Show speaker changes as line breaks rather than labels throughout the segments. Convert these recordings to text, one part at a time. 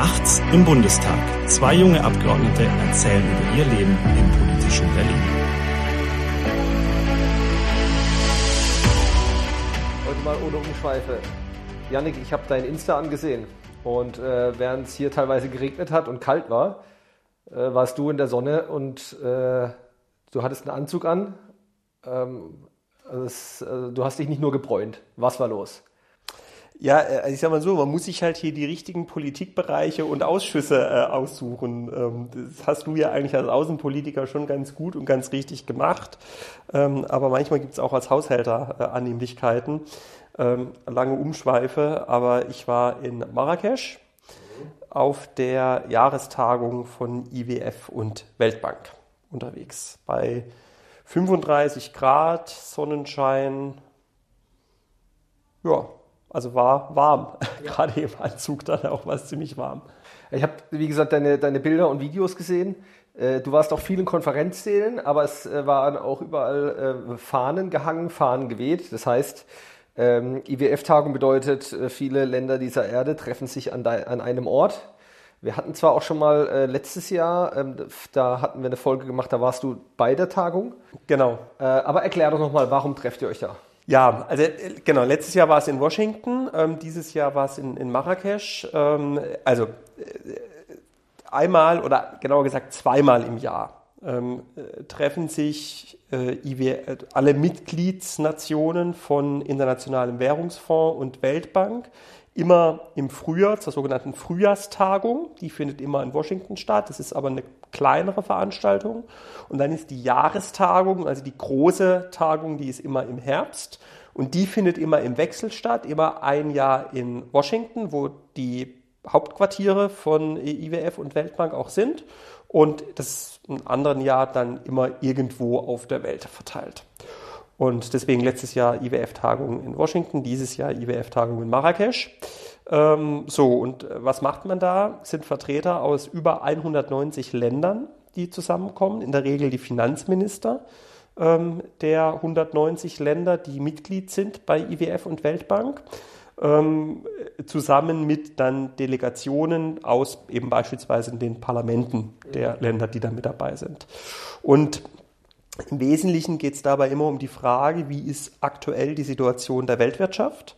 Nachts im Bundestag. Zwei junge Abgeordnete erzählen über ihr Leben im politischen Berlin.
Heute mal ohne Umschweife. Janik, ich habe dein Insta angesehen. Und äh, während es hier teilweise geregnet hat und kalt war, äh, warst du in der Sonne und äh, du hattest einen Anzug an. Ähm, also es, also du hast dich nicht nur gebräunt. Was war los?
Ja, also ich sag mal so, man muss sich halt hier die richtigen Politikbereiche und Ausschüsse äh, aussuchen. Ähm, das hast du ja eigentlich als Außenpolitiker schon ganz gut und ganz richtig gemacht. Ähm, aber manchmal gibt es auch als Haushälter äh, Annehmlichkeiten. Ähm, lange Umschweife, aber ich war in Marrakesch auf der Jahrestagung von IWF und Weltbank unterwegs. Bei 35 Grad, Sonnenschein, ja, also war warm. Ja. Gerade im Anzug dann auch war es ziemlich warm.
Ich habe, wie gesagt, deine, deine Bilder und Videos gesehen. Äh, du warst auf vielen Konferenzsälen, aber es äh, waren auch überall äh, Fahnen gehangen, Fahnen geweht. Das heißt, ähm, IWF-Tagung bedeutet, viele Länder dieser Erde treffen sich an, an einem Ort. Wir hatten zwar auch schon mal letztes Jahr, ähm, da hatten wir eine Folge gemacht, da warst du bei der Tagung.
Genau.
aber erklär doch nochmal, warum trefft ihr euch da?
Ja, also äh, genau, letztes Jahr war es in Washington, ähm, dieses Jahr war es in, in Marrakesch. Ähm, also äh, einmal oder genauer gesagt zweimal im Jahr ähm, äh, treffen sich äh, IW, alle Mitgliedsnationen von Internationalem Währungsfonds und Weltbank immer im Frühjahr zur sogenannten Frühjahrstagung. Die findet immer in Washington statt. Das ist aber eine kleinere Veranstaltung. Und dann ist die Jahrestagung, also die große Tagung, die ist immer im Herbst. Und die findet immer im Wechsel statt, immer ein Jahr in Washington, wo die Hauptquartiere von IWF und Weltbank auch sind. Und das in anderen Jahr dann immer irgendwo auf der Welt verteilt. Und deswegen letztes Jahr IWF-Tagung in Washington, dieses Jahr IWF-Tagung in Marrakesch. Ähm, so, und äh, was macht man da? Sind Vertreter aus über 190 Ländern, die zusammenkommen, in der Regel die Finanzminister ähm, der 190 Länder, die Mitglied sind bei IWF und Weltbank. Ähm, zusammen mit dann Delegationen aus eben beispielsweise den Parlamenten der Länder, die da mit dabei sind. Und im Wesentlichen geht es dabei immer um die Frage, wie ist aktuell die Situation der Weltwirtschaft?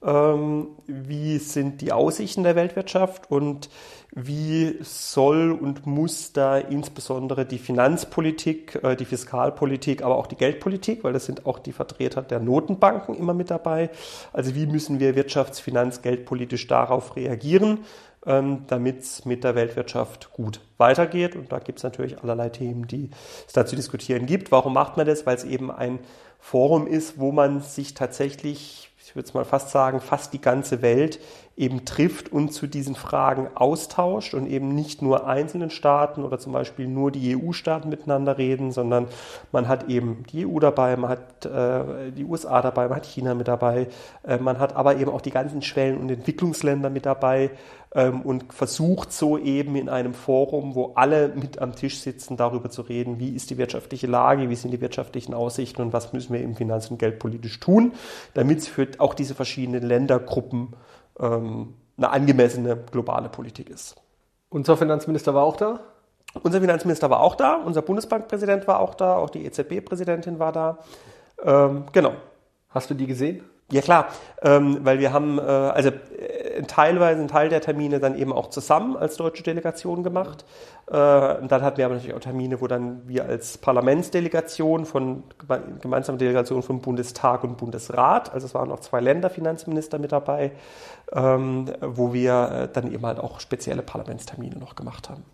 Ähm, wie sind die Aussichten der Weltwirtschaft und wie soll und muss da insbesondere die Finanzpolitik, äh, die Fiskalpolitik, aber auch die Geldpolitik, weil das sind auch die Vertreter der Notenbanken immer mit dabei. Also wie müssen wir wirtschafts-, finanz-, geldpolitisch darauf reagieren? ähm, damit es mit der Weltwirtschaft gut weitergeht. Und da gibt es natürlich allerlei Themen, die es da zu diskutieren gibt. Warum macht man das? Weil es eben ein Forum ist, wo man sich tatsächlich, ich würde es mal fast sagen, fast die ganze Welt eben trifft und zu diesen Fragen austauscht und eben nicht nur einzelnen Staaten oder zum Beispiel nur die EU-Staaten miteinander reden, sondern man hat eben die EU dabei, man hat äh, die USA dabei, man hat China mit dabei, äh, man hat aber eben auch die ganzen Schwellen- und Entwicklungsländer mit dabei ähm, und versucht so eben in einem Forum, wo alle mit am Tisch sitzen, darüber zu reden, wie ist die wirtschaftliche Lage, wie sind die wirtschaftlichen Aussichten und was müssen wir im Finanz- und Geldpolitisch tun, damit es für auch diese verschiedenen Ländergruppen ähm, eine angemessene globale Politik ist.
Unser Finanzminister war auch da?
Unser Finanzminister war auch da, unser Bundesbankpräsident war auch da, auch die EZB-Präsidentin war da. Ähm, genau.
Hast du die gesehen?
Ja klar, ähm, weil wir haben, äh, also äh, teilweise einen Teil der Termine dann eben auch zusammen als deutsche Delegation gemacht. Äh, und dann hatten wir aber natürlich auch Termine, wo dann wir als Parlamentsdelegation von gemeinsamer Delegation von Bundestag und Bundesrat, also es waren auch zwei Länderfinanzminister mit dabei, ähm, wo wir äh, dann eben halt auch spezielle Parlamentstermine noch gemacht haben.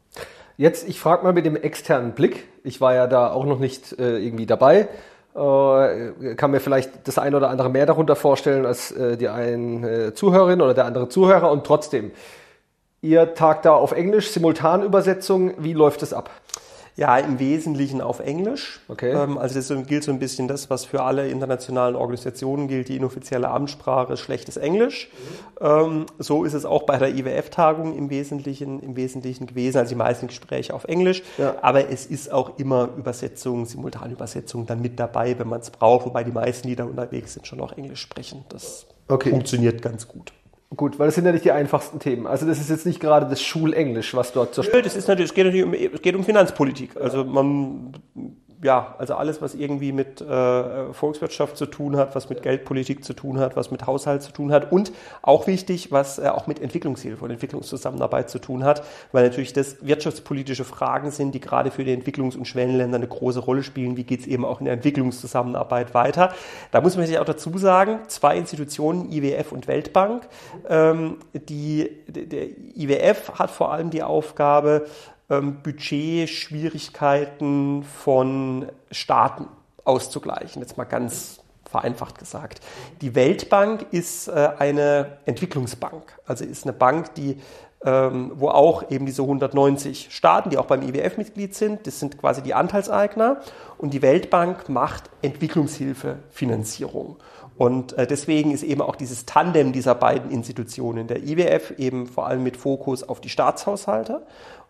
Jetzt, ich frage mal mit dem externen Blick. Ich war ja da auch noch nicht äh, irgendwie dabei. Äh, kann mir vielleicht das eine oder andere mehr darunter vorstellen als äh, die eine äh, Zuhörerin oder der andere Zuhörer und trotzdem. Ihr tagt da auf Englisch, Simultanübersetzung, wie läuft es ab?
Ja, im Wesentlichen auf Englisch.
Okay.
Ähm, also das gilt so ein bisschen das, was für alle internationalen Organisationen gilt. Die inoffizielle Amtssprache ist schlechtes Englisch. Mhm. Ähm, so ist es auch bei der IWF-Tagung im Wesentlichen, im Wesentlichen gewesen. Also die meisten Gespräche auf Englisch. Ja. Aber es ist auch immer Übersetzung, Simultanübersetzung dann mit dabei, wenn man es braucht. Wobei die meisten, die da unterwegs sind, schon auch Englisch sprechen. Das okay. funktioniert ganz gut.
Gut, weil das sind ja nicht die einfachsten Themen. Also das ist jetzt nicht gerade das Schulenglisch, was dort zur
Nö, das ist natürlich, es geht natürlich um, es geht um Finanzpolitik. Also man ja, also alles, was irgendwie mit äh, Volkswirtschaft zu tun hat, was mit Geldpolitik zu tun hat, was mit Haushalt zu tun hat und auch wichtig, was äh, auch mit Entwicklungshilfe und Entwicklungszusammenarbeit zu tun hat, weil natürlich das wirtschaftspolitische Fragen sind, die gerade für die Entwicklungs- und Schwellenländer eine große Rolle spielen. Wie geht es eben auch in der Entwicklungszusammenarbeit weiter? Da muss man sich auch dazu sagen, zwei Institutionen, IWF und Weltbank. Ähm, die, der IWF hat vor allem die Aufgabe, ähm, Budgetschwierigkeiten von Staaten auszugleichen. Jetzt mal ganz vereinfacht gesagt. Die Weltbank ist äh, eine Entwicklungsbank, also ist eine Bank, die ähm, wo auch eben diese 190 Staaten, die auch beim IWF Mitglied sind, das sind quasi die Anteilseigner und die Weltbank macht Entwicklungshilfefinanzierung. Und äh, deswegen ist eben auch dieses Tandem dieser beiden Institutionen, der IWF eben vor allem mit Fokus auf die Staatshaushalte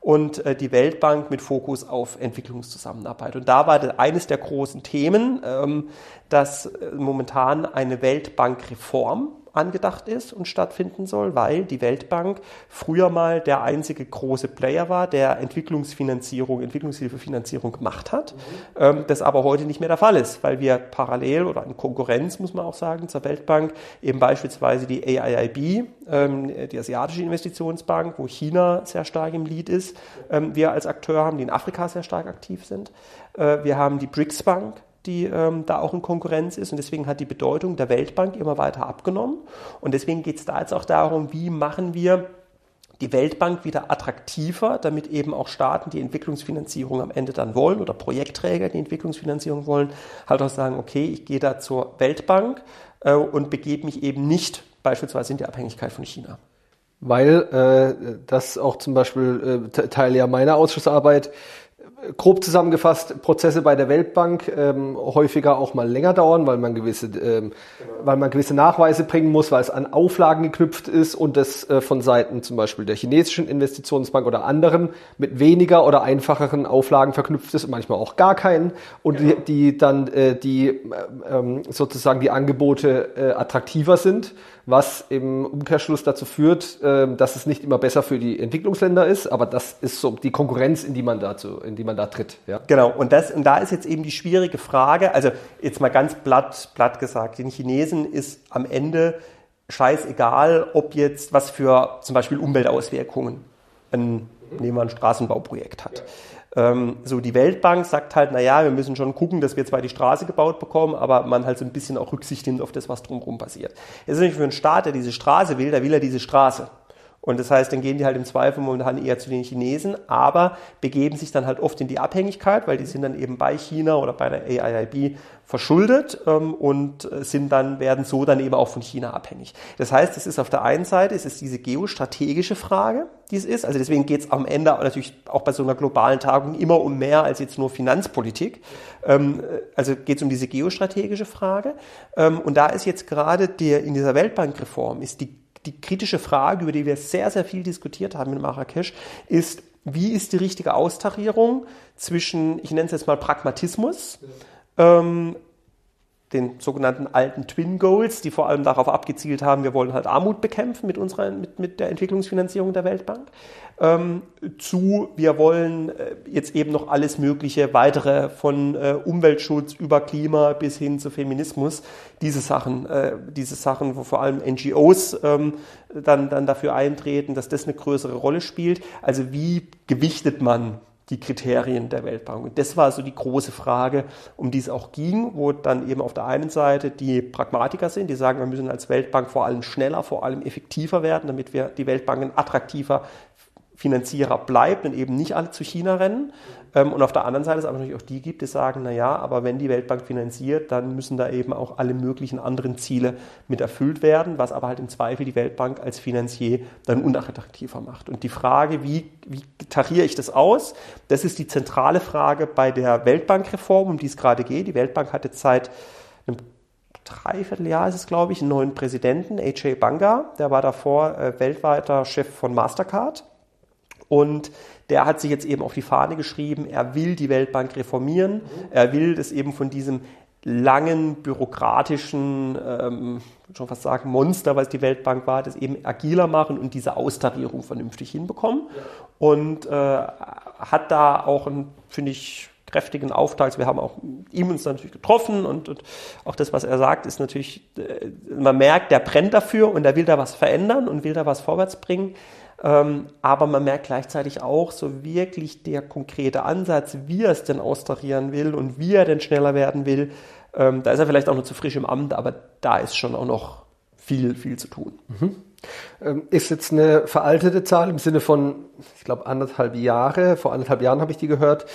und äh, die Weltbank mit Fokus auf Entwicklungszusammenarbeit. Und da war eines der großen Themen, ähm, dass äh, momentan eine Weltbankreform angedacht ist und stattfinden soll, weil die Weltbank früher mal der einzige große Player war, der Entwicklungsfinanzierung, Entwicklungshilfefinanzierung gemacht hat, mhm. das aber heute nicht mehr der Fall ist, weil wir parallel oder in Konkurrenz, muss man auch sagen, zur Weltbank eben beispielsweise die AIIB, ähm, die Asiatische Investitionsbank, wo China sehr stark im Lead ist, ähm, wir als Akteur haben, die in Afrika sehr stark aktiv sind. Äh, wir haben die BRICS Bank, die ähm, da auch in Konkurrenz ist. Und deswegen hat die Bedeutung der Weltbank immer weiter abgenommen. Und deswegen geht es da jetzt auch darum, wie machen wir die Weltbank wieder attraktiver, damit eben auch Staaten, die Entwicklungsfinanzierung am Ende dann wollen oder Projektträger, die Entwicklungsfinanzierung wollen, halt auch sagen, okay, ich gehe da zur Weltbank äh, und begebe mich eben nicht beispielsweise in die Abhängigkeit von China.
Weil äh, das auch zum Beispiel äh, Teil ja meiner Ausschussarbeit grob zusammengefasst, Prozesse bei der Weltbank ähm, häufiger auch mal länger dauern, weil man gewisse, ähm, weil man gewisse Nachweise bringen muss, weil es an Auflagen geknüpft ist und das äh, von Seiten zum Beispiel der chinesischen Investitionsbank oder anderen mit weniger oder einfacheren Auflagen verknüpft ist, manchmal auch gar keinen und genau. die, die, dann äh, die äh, ähm, sozusagen die Angebote äh, attraktiver sind was im Umkehrschluss dazu führt, ähm, dass es nicht immer besser für die Entwicklungsländer ist, aber das ist so die Konkurrenz, in die man dazu, in die man da tritt.
Ja? Genau. Und das, und da ist jetzt eben die schwierige Frage. Also jetzt mal ganz platt, platt gesagt, den Chinesen ist am Ende scheißegal, ob jetzt was für zum Beispiel Umweltauswirkungen ein, nehmen wir ein Straßenbauprojekt hat. Ja. Ähm, so die Weltbank sagt halt, naja, wir müssen schon gucken, dass wir zwar die Straße gebaut bekommen, aber man halt so ein bisschen auch Rücksicht nimmt auf das, was drumherum passiert. Es ist natürlich für einen Staat, der diese Straße will, da will er diese Straße. Und das heißt, dann gehen die halt im Zweifel momentan eher zu den Chinesen, aber begeben sich dann halt oft in die Abhängigkeit, weil die sind dann eben bei China oder bei der AIIB verschuldet ähm, und sind dann, werden so dann eben auch von China abhängig. Das heißt, es ist auf der einen Seite, es ist diese geostrategische Frage, die es ist. Also deswegen geht es am Ende natürlich auch bei so einer globalen Tagung immer um mehr als jetzt nur Finanzpolitik. Ähm, also geht es um diese geostrategische Frage. Ähm, und da ist jetzt gerade der, in dieser Weltbankreform ist die die kritische Frage, über die wir sehr, sehr viel diskutiert haben in Marrakesch, ist, wie ist die richtige Austarierung zwischen, ich nenne es jetzt mal Pragmatismus, ähm, den sogenannten alten Twin Goals, die vor allem darauf abgezielt haben, wir wollen halt Armut bekämpfen mit unserer, mit, mit der Entwicklungsfinanzierung der Weltbank, ähm, zu, wir wollen äh, jetzt eben noch alles Mögliche weitere von äh, Umweltschutz über Klima bis hin zu Feminismus, diese Sachen, äh, diese Sachen, wo vor allem NGOs ähm, dann, dann dafür eintreten, dass das eine größere Rolle spielt. Also wie gewichtet man die Kriterien der Weltbank. Und das war so die große Frage, um die es auch ging, wo dann eben auf der einen Seite die Pragmatiker sind, die sagen, wir müssen als Weltbank vor allem schneller, vor allem effektiver werden, damit wir die Weltbanken attraktiver Finanzierer bleibt und eben nicht alle zu China rennen. Ähm, und auf der anderen Seite es aber natürlich auch die gibt, die sagen, na ja, aber wenn die Weltbank finanziert, dann müssen da eben auch alle möglichen anderen Ziele mit erfüllt werden, was aber halt im Zweifel die Weltbank als Finanzier dann unattraktiver macht. Und die Frage, wie, wie tariere ich das aus, das ist die zentrale Frage bei der Weltbankreform, um die es gerade geht. Die Weltbank hat jetzt seit einem Dreivierteljahr ist es, glaube ich, einen neuen Präsidenten, AJ Banga. Der war davor äh, weltweiter Chef von Mastercard. Und der hat sich jetzt eben auf die Fahne geschrieben, er will die Weltbank reformieren, er will das eben von diesem langen bürokratischen, ähm, schon fast sagen, Monster, was die Weltbank war, das eben agiler machen und diese Austarierung vernünftig hinbekommen. Ja. Und äh, hat da auch ein, finde ich, kräftigen Auftrag. Wir haben auch ihm uns natürlich getroffen und, und, auch das, was er sagt, ist natürlich, äh, man merkt, der brennt dafür und er will da was verändern und will da was vorwärts bringen. Ähm, aber man merkt gleichzeitig auch so wirklich der konkrete Ansatz, wie er es denn austarieren will und wie er denn schneller werden will. Ähm, da ist er vielleicht auch noch zu frisch im Amt, aber da ist schon auch noch viel, viel zu tun.
Mhm. Ähm, ist jetzt eine veraltete Zahl im Sinne von, ich glaube, anderthalb Jahre. Vor anderthalb Jahren habe ich die gehört.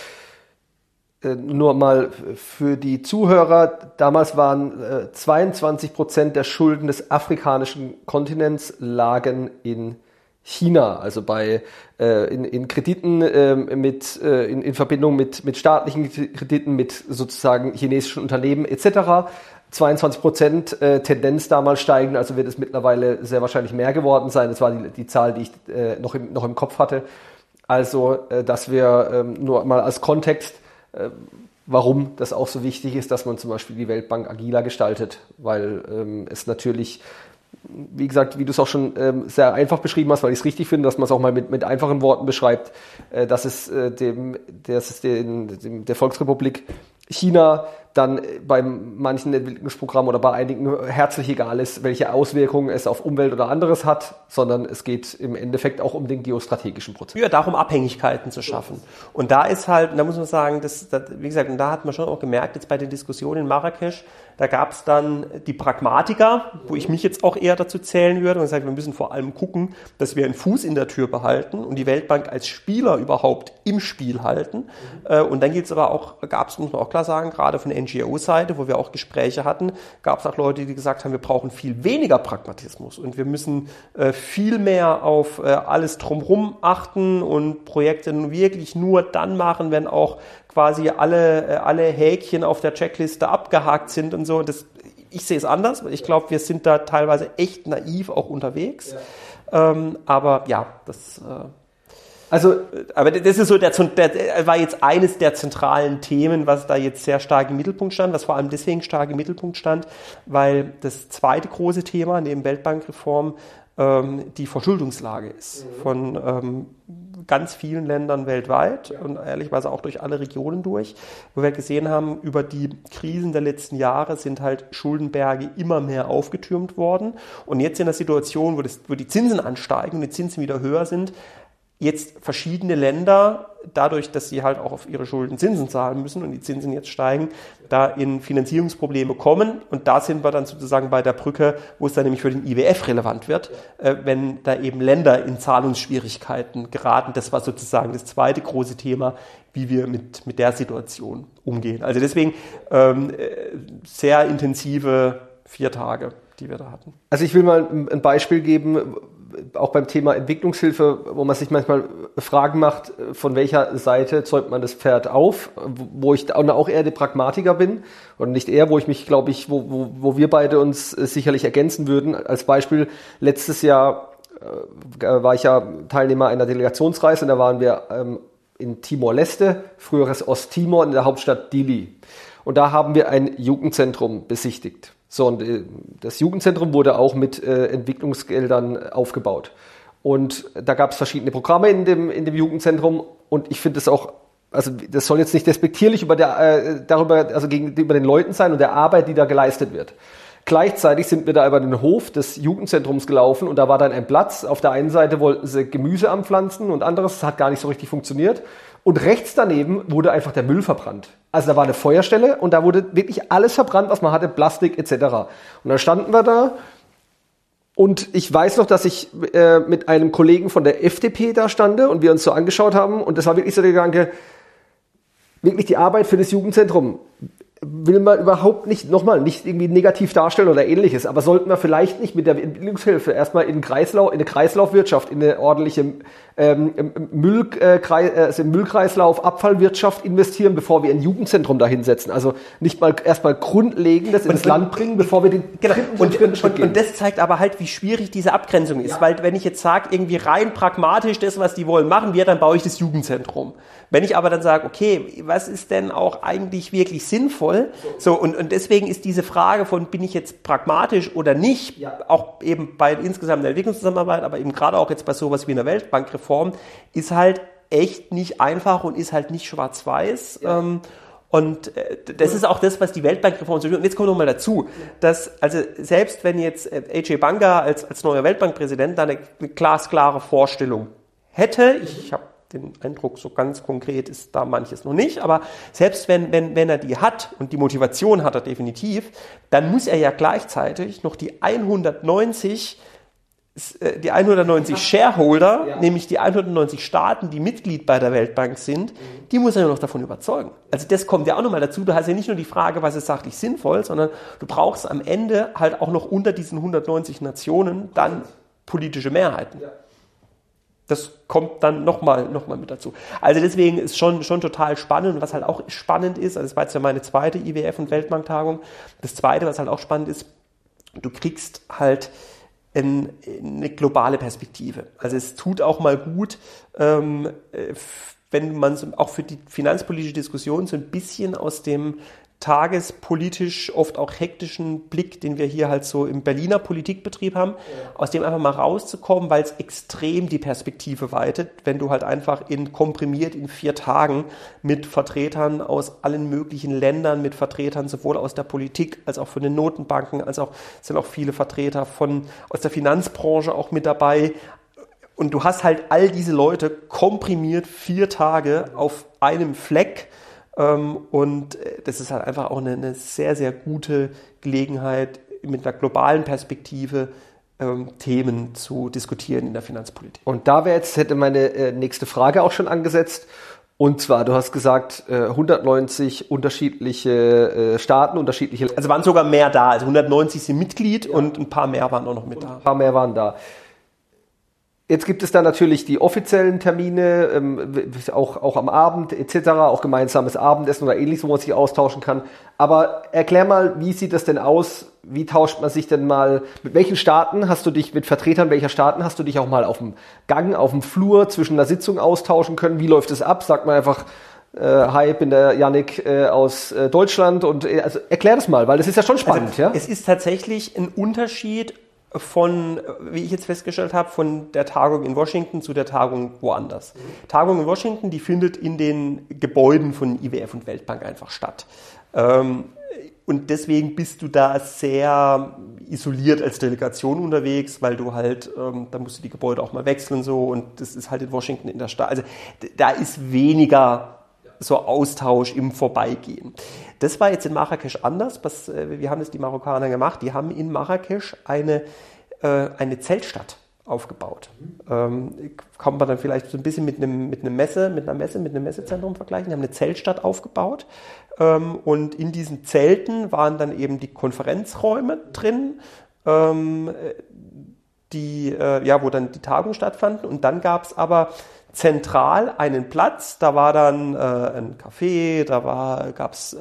Äh, nur mal für die Zuhörer, damals waren äh, 22 Prozent der Schulden des afrikanischen Kontinents lagen in China, also bei äh, in, in Krediten äh, mit äh, in, in Verbindung mit mit staatlichen Krediten mit sozusagen chinesischen Unternehmen etc. 22 Prozent äh, Tendenz damals steigen, also wird es mittlerweile sehr wahrscheinlich mehr geworden sein. Das war die, die Zahl, die ich äh, noch im noch im Kopf hatte. Also, äh, dass wir ähm, nur mal als Kontext äh, warum das auch so wichtig ist, dass man zum Beispiel die Weltbank agiler gestaltet, weil ähm, es natürlich, wie gesagt, wie du es auch schon ähm, sehr einfach beschrieben hast, weil ich es richtig finde, dass man es auch mal mit, mit einfachen Worten beschreibt, äh, dass es äh, dem, dass es den, dem, der Volksrepublik China dann bei manchen Entwicklungsprogrammen oder bei einigen herzlich egal ist, welche Auswirkungen es auf Umwelt oder anderes hat, sondern es geht im Endeffekt auch um den geostrategischen Prozess.
Ja, darum Abhängigkeiten zu schaffen. Und da ist halt, da muss man sagen, das, das, wie gesagt, und da hat man schon auch gemerkt, jetzt bei den Diskussionen in Marrakesch, da gab es dann die Pragmatiker, wo ich mich jetzt auch eher dazu zählen würde und sage, wir müssen vor allem gucken, dass wir einen Fuß in der Tür behalten und die Weltbank als Spieler überhaupt im Spiel halten. Mhm. Und dann gibt es aber auch, gab es, muss man auch klar sagen, gerade von NGO-Seite, wo wir auch Gespräche hatten, gab es auch Leute, die gesagt haben, wir brauchen viel weniger Pragmatismus und wir müssen äh, viel mehr auf äh, alles drumherum achten und Projekte wirklich nur dann machen, wenn auch quasi alle, äh, alle Häkchen auf der Checkliste abgehakt sind und so. Das, ich sehe es anders. Ich glaube, wir sind da teilweise echt naiv auch unterwegs. Ja. Ähm, aber ja, das. Äh, also, aber das ist so, der, der, war jetzt eines der zentralen Themen, was da jetzt sehr stark im Mittelpunkt stand, was vor allem deswegen stark im Mittelpunkt stand, weil das zweite große Thema neben Weltbankreform ähm, die Verschuldungslage ist mhm. von ähm, ganz vielen Ländern weltweit ja. und ehrlicherweise auch durch alle Regionen durch, wo wir gesehen haben, über die Krisen der letzten Jahre sind halt Schuldenberge immer mehr aufgetürmt worden. Und jetzt in der Situation, wo, das, wo die Zinsen ansteigen und die Zinsen wieder höher sind, jetzt verschiedene Länder, dadurch, dass sie halt auch auf ihre Schulden Zinsen zahlen müssen und die Zinsen jetzt steigen, da in Finanzierungsprobleme kommen. Und da sind wir dann sozusagen bei der Brücke, wo es dann nämlich für den IWF relevant wird, äh, wenn da eben Länder in Zahlungsschwierigkeiten geraten. Das war sozusagen das zweite große Thema, wie wir mit, mit der Situation umgehen. Also deswegen ähm, äh, sehr intensive vier Tage, die wir da hatten.
Also ich will mal ein Beispiel geben, auch beim Thema Entwicklungshilfe, wo man sich manchmal Fragen macht, von welcher Seite zäumt man das Pferd auf, wo ich auch eher der Pragmatiker bin und nicht eher, wo ich mich, glaube ich, wo, wo, wo wir beide uns sicherlich ergänzen würden. Als Beispiel, letztes Jahr äh, war ich ja Teilnehmer einer Delegationsreise und da waren wir ähm, in Timor-Leste, früheres Osttimor, in der Hauptstadt Dili. Und da haben wir ein Jugendzentrum besichtigt. So, und äh, das Jugendzentrum wurde auch mit äh, Entwicklungsgeldern aufgebaut. Und da gab es verschiedene Programme in dem, in dem Jugendzentrum und ich finde es auch, also das soll jetzt nicht despektierlich über der, äh, darüber, also gegenüber den Leuten sein und der Arbeit, die da geleistet wird. Gleichzeitig sind wir da über den Hof des Jugendzentrums gelaufen und da war dann ein Platz. Auf der einen Seite wollten sie Gemüse anpflanzen und anderes, das hat gar nicht so richtig funktioniert. Und rechts daneben wurde einfach der Müll verbrannt. Also da war eine Feuerstelle und da wurde wirklich alles verbrannt, was man hatte, Plastik etc. Und dann standen wir da und ich weiß noch, dass ich äh, mit einem Kollegen von der FDP da stande und wir uns so angeschaut haben und das war wirklich so der Gedanke, wirklich die Arbeit für das Jugendzentrum will man überhaupt nicht, nochmal, nicht irgendwie negativ darstellen oder ähnliches, aber sollten wir vielleicht nicht mit der Entwicklungshilfe erstmal in, Kreislauf, in eine Kreislaufwirtschaft, in eine ordentliche ähm, Müll, äh, also Müllkreislauf, Abfallwirtschaft investieren, bevor wir ein Jugendzentrum dahinsetzen. Also nicht mal erstmal Grundlegendes ins und, Land bringen, bevor wir den
genau. und, und, und, und, das zeigt aber halt, wie schwierig diese Abgrenzung ist. Ja. Weil wenn ich jetzt sage, irgendwie rein pragmatisch das, was die wollen, machen wir, dann baue ich das Jugendzentrum. Wenn ich aber dann sage, okay, was ist denn auch eigentlich wirklich sinnvoll? So, und, und deswegen ist diese Frage von, bin ich jetzt pragmatisch oder nicht, ja. auch eben bei insgesamt der Entwicklungszusammenarbeit, aber eben gerade auch jetzt bei sowas wie einer Weltbankreform, ist halt echt nicht einfach und ist halt nicht schwarz-weiß. Ja. Ähm, und äh, das ist auch das, was die Weltbankreform so Und jetzt kommt noch mal dazu, dass also selbst wenn jetzt äh, AJ Banga als, als neuer Weltbankpräsident da eine, eine glasklare Vorstellung hätte, ich habe den Eindruck, so ganz konkret ist da manches noch nicht, aber selbst wenn, wenn, wenn er die hat und die Motivation hat er definitiv, dann muss er ja gleichzeitig noch die 190 äh, die 190 Shareholder, ja. nämlich die 190 Staaten, die Mitglied bei der Weltbank sind, mhm. die muss er ja noch davon überzeugen. Also das kommt ja auch nochmal dazu. Du hast ja nicht nur die Frage, was ist sachlich sinnvoll, sondern du brauchst am Ende halt auch noch unter diesen 190 Nationen dann politische Mehrheiten. Ja. Das kommt dann nochmal noch mal mit dazu. Also deswegen ist schon, schon total spannend. Und was halt auch spannend ist, also das war jetzt ja meine zweite IWF- und Weltbanktagung. Das zweite, was halt auch spannend ist, du kriegst halt in, in eine globale Perspektive. Also es tut auch mal gut, ähm, wenn man so, auch für die finanzpolitische Diskussion so ein bisschen aus dem tagespolitisch oft auch hektischen Blick, den wir hier halt so im Berliner Politikbetrieb haben, ja. aus dem einfach mal rauszukommen, weil es extrem die Perspektive weitet, wenn du halt einfach in komprimiert in vier Tagen mit Vertretern aus allen möglichen Ländern, mit Vertretern sowohl aus der Politik als auch von den Notenbanken, als auch sind auch viele Vertreter von aus der Finanzbranche auch mit dabei. Und du hast halt all diese Leute komprimiert vier Tage auf einem Fleck und äh, das ist halt einfach auch eine, eine sehr, sehr gute Gelegenheit, mit einer globalen Perspektive ähm, Themen zu diskutieren in der Finanzpolitik.
Und da wäre jetzt, hätte meine äh, nächste Frage auch schon angesetzt. Und zwar, du hast gesagt, 190 äh, unterschiedliche Staaten, unterschiedliche.
Also waren sogar mehr da. Also 190 sind Mitglied ja. und ein paar mehr waren auch noch mit da.
Ein paar mehr waren da. Jetzt gibt es dann natürlich die offiziellen Termine, ähm, auch, auch am Abend etc., auch gemeinsames Abendessen oder ähnliches, wo man sich austauschen kann. Aber erklär mal, wie sieht das denn aus? Wie tauscht man sich denn mal, mit welchen Staaten hast du dich, mit Vertretern welcher Staaten hast du dich auch mal auf dem Gang, auf dem Flur zwischen der Sitzung austauschen können? Wie läuft es ab? Sagt man einfach, äh, hi, bin der Yannick äh, aus äh, Deutschland und äh, also erklär das mal, weil das ist ja schon spannend,
also,
ja?
Es ist tatsächlich ein Unterschied, von, wie ich jetzt festgestellt habe, von der Tagung in Washington zu der Tagung woanders. Tagung in Washington, die findet in den Gebäuden von IWF und Weltbank einfach statt. Ähm, und deswegen bist du da sehr isoliert als Delegation unterwegs, weil du halt, ähm, da musst du die Gebäude auch mal wechseln so und das ist halt in Washington in der Stadt. Also da ist weniger so Austausch im Vorbeigehen. Das war jetzt in Marrakesch anders. Was, äh, wie haben das die Marokkaner gemacht? Die haben in Marrakesch eine, äh, eine Zeltstadt aufgebaut. Ähm, kann man dann vielleicht so ein bisschen mit einem, mit einem Messe, mit einer Messe, mit einem Messezentrum vergleichen. Die haben eine Zeltstadt aufgebaut. Ähm, und in diesen Zelten waren dann eben die Konferenzräume drin, ähm, die, äh, ja, wo dann die Tagungen stattfanden. Und dann gab es aber zentral einen Platz. Da war dann äh, ein Café, da gab es so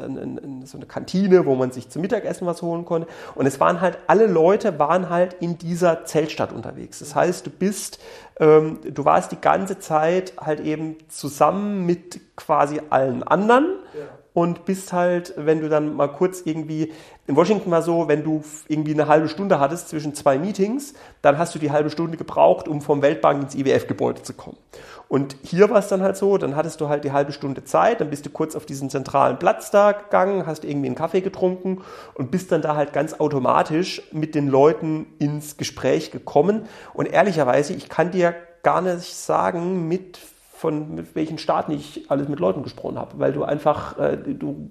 eine Kantine, wo man sich zum Mittagessen was holen konnte. Und es waren halt, alle Leute waren halt in dieser Zeltstadt unterwegs. Das heißt, du bist, ähm, du warst die ganze Zeit halt eben zusammen mit quasi allen anderen. Ja und bist halt, wenn du dann mal kurz irgendwie, in Washington war so, wenn du irgendwie eine halbe Stunde hattest zwischen zwei Meetings, dann hast du die halbe Stunde gebraucht, um vom Weltbank ins IWF-Gebäude zu kommen. Und hier war es dann halt so, dann hattest du halt die halbe Stunde Zeit, dann bist du kurz auf diesen zentralen Platz da gegangen, hast irgendwie einen Kaffee getrunken und bist dann da halt ganz automatisch mit den Leuten ins Gespräch gekommen. Und ehrlicherweise, ich kann dir gar nicht sagen, mit von mit welchen Staaten ich alles mit Leuten gesprochen habe, weil du einfach, äh, du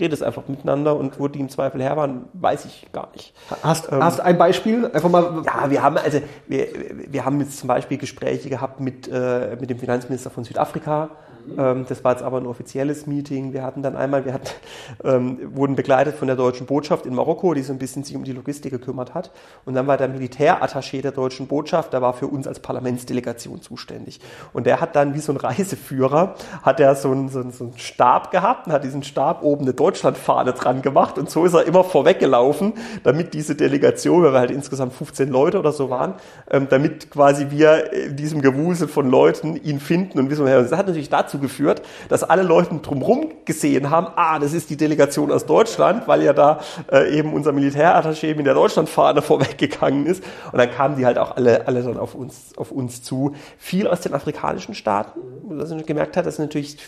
redest einfach miteinander und wo die im Zweifel her waren, weiß ich gar nicht.
Hast, ähm, hast ein Beispiel? Einfach mal.
Ja, wir haben also wir, wir haben jetzt zum Beispiel Gespräche gehabt mit, äh, mit dem Finanzminister von Südafrika. Mhm. das war jetzt aber ein offizielles Meeting. Wir hatten dann einmal, wir hatten, ähm, wurden begleitet von der deutschen Botschaft in Marokko, die so ein bisschen sich um die Logistik gekümmert hat. Und dann war der Militärattaché der deutschen Botschaft, der war für uns als Parlamentsdelegation zuständig. Und der hat dann wie so ein Reiseführer, hat er so einen, so einen, so einen Stab gehabt und hat diesen Stab oben eine Deutschlandfahne dran gemacht. Und so ist er immer vorweggelaufen, damit diese Delegation, weil wir halt insgesamt 15 Leute oder so waren, ähm, damit quasi wir in diesem Gewusel von Leuten ihn finden und wissen, das hat natürlich dazu geführt, dass alle Leute drumherum gesehen haben, ah, das ist die Delegation aus Deutschland, weil ja da äh, eben unser Militärattaché mit der Deutschlandfahne vorweggegangen ist. Und dann kamen die halt auch alle, alle dann auf uns, auf uns zu. Viel aus den afrikanischen Staaten, was ich gemerkt hat, dass natürlich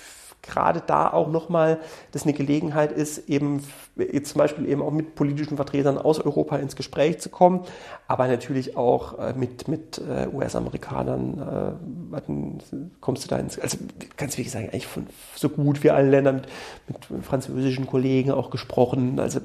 gerade da auch nochmal das eine Gelegenheit ist, eben jetzt zum Beispiel eben auch mit politischen Vertretern aus Europa ins Gespräch zu kommen, aber natürlich auch äh, mit, mit äh, US-Amerikanern äh, kommst du da ins, also ganz wie gesagt, eigentlich von so gut wie allen Ländern mit, mit französischen Kollegen auch gesprochen, also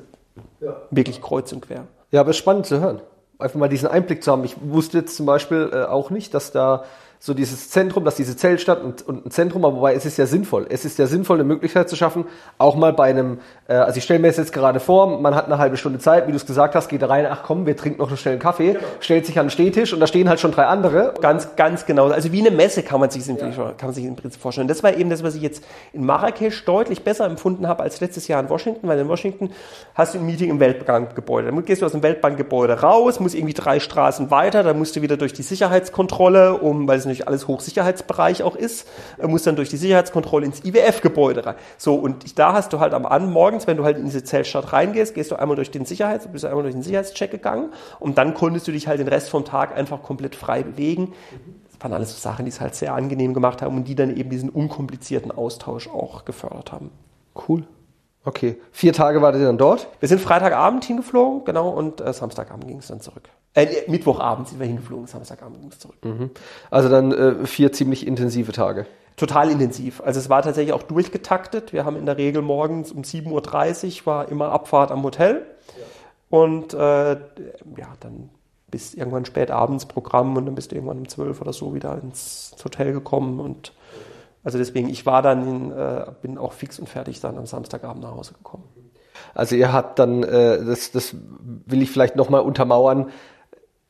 ja. wirklich kreuz und quer.
Ja, aber es ist spannend zu hören. Einfach mal diesen Einblick zu haben. Ich wusste jetzt zum Beispiel äh, auch nicht, dass da so dieses Zentrum, dass diese Zeltstadt und, und ein Zentrum, aber wobei es ist ja sinnvoll. Es ist ja sinnvoll, eine Möglichkeit zu schaffen, auch mal bei einem, äh, also ich stelle mir jetzt gerade vor, man hat eine halbe Stunde Zeit, wie du es gesagt hast, geht da rein, ach komm, wir trinken noch schnell einen Kaffee, genau. stellt sich an den Stehtisch und da stehen halt schon drei andere.
Ganz, ganz genau. Also wie eine Messe kann man sich, ja. kann man sich im Prinzip vorstellen. Das war eben das, was ich jetzt in Marrakesch deutlich besser empfunden habe als letztes Jahr in Washington, weil in Washington hast du ein Meeting im Weltbankgebäude. Dann gehst du aus dem Weltbankgebäude raus, musst irgendwie drei Straßen weiter, dann musst du wieder durch die Sicherheitskontrolle, um, weil es natürlich alles Hochsicherheit Sicherheitsbereich auch ist, muss dann durch die Sicherheitskontrolle ins IWF-Gebäude rein. So, und da hast du halt am Abend morgens, wenn du halt in diese Zeltstadt reingehst, gehst du einmal durch den Sicherheits, bist du einmal durch den Sicherheitscheck gegangen und dann konntest du dich halt den Rest vom Tag einfach komplett frei bewegen. Das waren alles so Sachen, die es halt sehr angenehm gemacht haben und die dann eben diesen unkomplizierten Austausch auch gefördert haben.
Cool. Okay. Vier Tage wartet ihr dann dort?
Wir sind Freitagabend hingeflogen, genau, und äh, Samstagabend ging es dann zurück. Äh, Mittwochabend sind wir hingeflogen, Samstagabend ging es zurück.
Mhm. Also dann äh, vier ziemlich intensive Tage.
Total intensiv. Also es war tatsächlich auch durchgetaktet. Wir haben in der Regel morgens um 7.30 Uhr war immer Abfahrt am Hotel. Ja. Und äh, ja, dann bis irgendwann spät abends Programm und dann bist du irgendwann um 12 oder so wieder ins Hotel gekommen und also deswegen, ich war dann, äh, bin auch fix und fertig dann am Samstagabend nach Hause gekommen.
Also ihr habt dann, äh, das, das will ich vielleicht nochmal untermauern,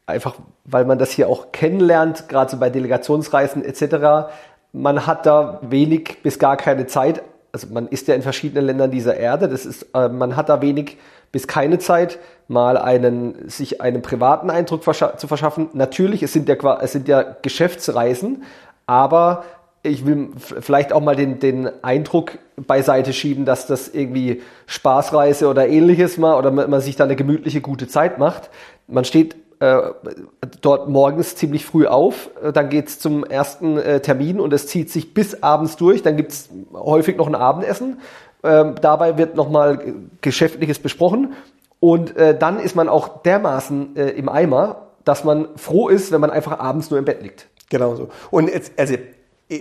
einfach weil man das hier auch kennenlernt, gerade so bei Delegationsreisen etc. Man hat da wenig bis gar keine Zeit. Also man ist ja in verschiedenen Ländern dieser Erde. Das ist, äh, man hat da wenig bis keine Zeit, mal einen, sich einen privaten Eindruck verscha zu verschaffen. Natürlich, es sind ja, es sind ja Geschäftsreisen, aber ich will vielleicht auch mal den, den Eindruck beiseite schieben, dass das irgendwie Spaßreise oder ähnliches mal oder man, man sich da eine gemütliche, gute Zeit macht. Man steht äh, dort morgens ziemlich früh auf, äh, dann geht's zum ersten äh, Termin und es zieht sich bis abends durch, dann gibt's häufig noch ein Abendessen. Ähm, dabei wird nochmal Geschäftliches besprochen und äh, dann ist man auch dermaßen äh, im Eimer, dass man froh ist, wenn man einfach abends nur im Bett liegt.
Genau so. Und jetzt, also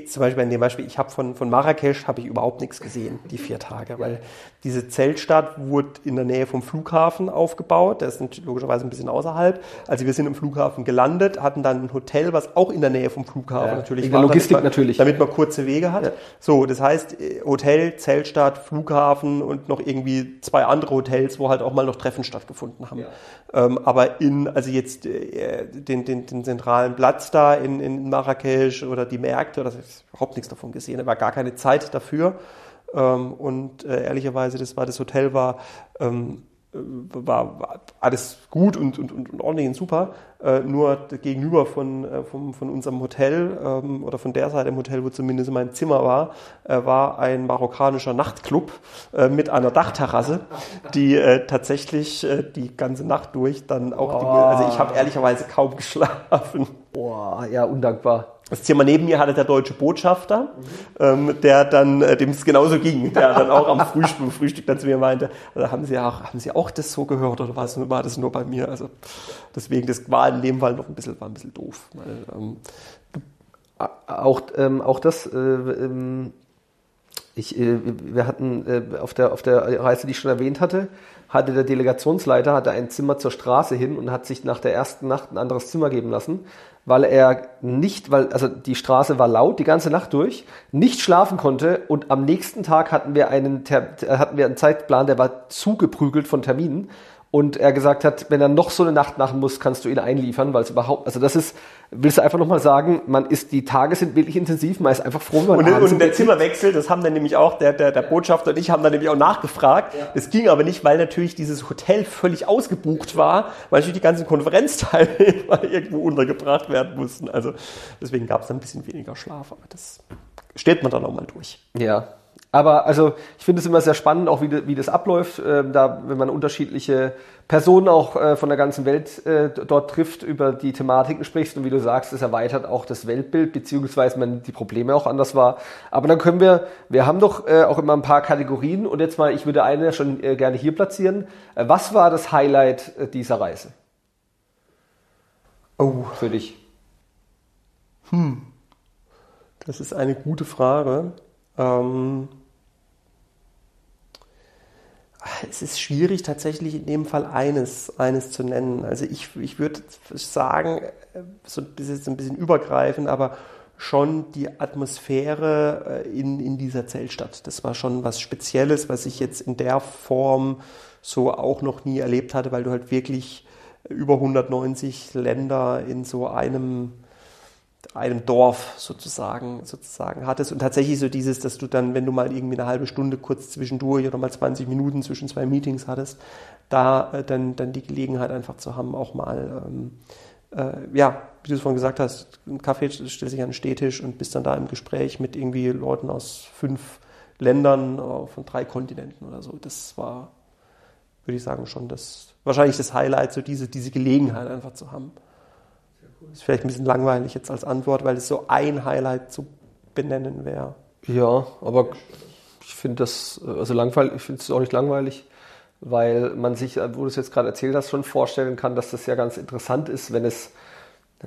zum Beispiel in dem Beispiel, ich habe von, von Marrakesch habe ich überhaupt nichts gesehen, die vier Tage, weil diese Zeltstadt wurde in der Nähe vom Flughafen aufgebaut, der ist logischerweise ein bisschen außerhalb. Also wir sind im Flughafen gelandet, hatten dann ein Hotel, was auch in der Nähe vom Flughafen ja, natürlich
war. Logistik
damit
man, natürlich.
Damit man kurze Wege hat. Ja. So, das heißt äh, Hotel, Zeltstadt, Flughafen und noch irgendwie zwei andere Hotels, wo halt auch mal noch Treffen stattgefunden haben. Ja. Ähm, aber in, also jetzt äh, den, den, den zentralen Platz da in, in Marrakesch oder die Märkte oder also überhaupt nichts davon gesehen. Da war gar keine Zeit dafür. Ähm, und äh, ehrlicherweise, das war das Hotel war, ähm, war, war alles gut und, und, und, ordentlich und super. Äh, nur gegenüber von, äh, vom, von unserem Hotel ähm, oder von der Seite im Hotel, wo zumindest mein Zimmer war, äh, war ein marokkanischer Nachtclub äh, mit einer Dachterrasse, die äh, tatsächlich äh, die ganze Nacht durch dann auch, oh. die, also ich habe ehrlicherweise kaum geschlafen.
Boah, ja, undankbar.
Das Zimmer neben mir hatte der deutsche Botschafter, ähm, der dann, äh, dem es genauso ging, der dann auch am Frühstück, Frühstück dann zu mir meinte, also haben Sie auch, haben Sie auch das so gehört oder war, war das nur bei mir? Also deswegen, das war in dem Fall noch ein bisschen, war ein bisschen doof. Weil, ähm,
auch, ähm, auch das, äh, ähm, ich, äh, wir hatten äh, auf, der, auf der Reise, die ich schon erwähnt hatte, hatte der Delegationsleiter hatte ein Zimmer zur Straße hin und hat sich nach der ersten Nacht ein anderes Zimmer geben lassen, weil er nicht, weil also die Straße war laut die ganze Nacht durch, nicht schlafen konnte und am nächsten Tag hatten wir einen hatten wir einen Zeitplan, der war zugeprügelt von Terminen und er gesagt hat, wenn er noch so eine Nacht machen muss, kannst du ihn einliefern, weil es überhaupt, also das ist, willst du einfach nochmal sagen, man ist, die Tage sind wirklich intensiv, man ist einfach froh, wenn
man Und, und der Zimmerwechsel, das haben dann nämlich auch, der, der, der Botschafter und ich haben dann nämlich auch nachgefragt. Ja. Das ging aber nicht, weil natürlich dieses Hotel völlig ausgebucht war, weil natürlich die ganzen Konferenzteilnehmer irgendwo untergebracht werden mussten. Also deswegen gab es dann ein bisschen weniger Schlaf, aber das steht man dann auch mal durch.
Ja. Aber also ich finde es immer sehr spannend, auch wie, wie das abläuft, äh, da wenn man unterschiedliche Personen auch äh, von der ganzen Welt äh, dort trifft, über die Thematiken sprichst und wie du sagst, es erweitert auch das Weltbild, beziehungsweise man die Probleme auch anders war. Aber dann können wir, wir haben doch äh, auch immer ein paar Kategorien und jetzt mal, ich würde eine schon äh, gerne hier platzieren. Äh, was war das Highlight dieser Reise?
Oh.
Für dich.
Hm. Das ist eine gute Frage. Ähm es ist schwierig, tatsächlich in dem Fall eines, eines zu nennen. Also ich, ich würde sagen, so, das ist ein bisschen übergreifend, aber schon die Atmosphäre äh, in, in dieser Zeltstadt. Das war schon was Spezielles, was ich jetzt in der Form so auch noch nie erlebt hatte, weil du halt wirklich über 190 Länder in so einem einem Dorf sozusagen, sozusagen hattest. Und tatsächlich so dieses, dass du dann, wenn du mal irgendwie eine halbe Stunde kurz zwischendurch oder mal 20 Minuten zwischen zwei Meetings hattest, da äh, dann, dann die Gelegenheit einfach zu haben, auch mal, ähm, äh, ja, wie du es vorhin gesagt hast, ein Kaffee stellst dich an den Stehtisch und bist dann da im Gespräch mit irgendwie Leuten aus fünf Ländern äh, von drei Kontinenten oder so. Das war, würde ich sagen, schon das, wahrscheinlich das Highlight, so diese, diese Gelegenheit einfach zu haben. Ist vielleicht ein bisschen langweilig jetzt als Antwort, weil es so ein Highlight zu benennen wäre.
Ja, aber ich finde das, also langweilig, ich finde es auch nicht langweilig, weil man sich, wo du es jetzt gerade erzählt hast, schon vorstellen kann, dass das ja ganz interessant ist, wenn es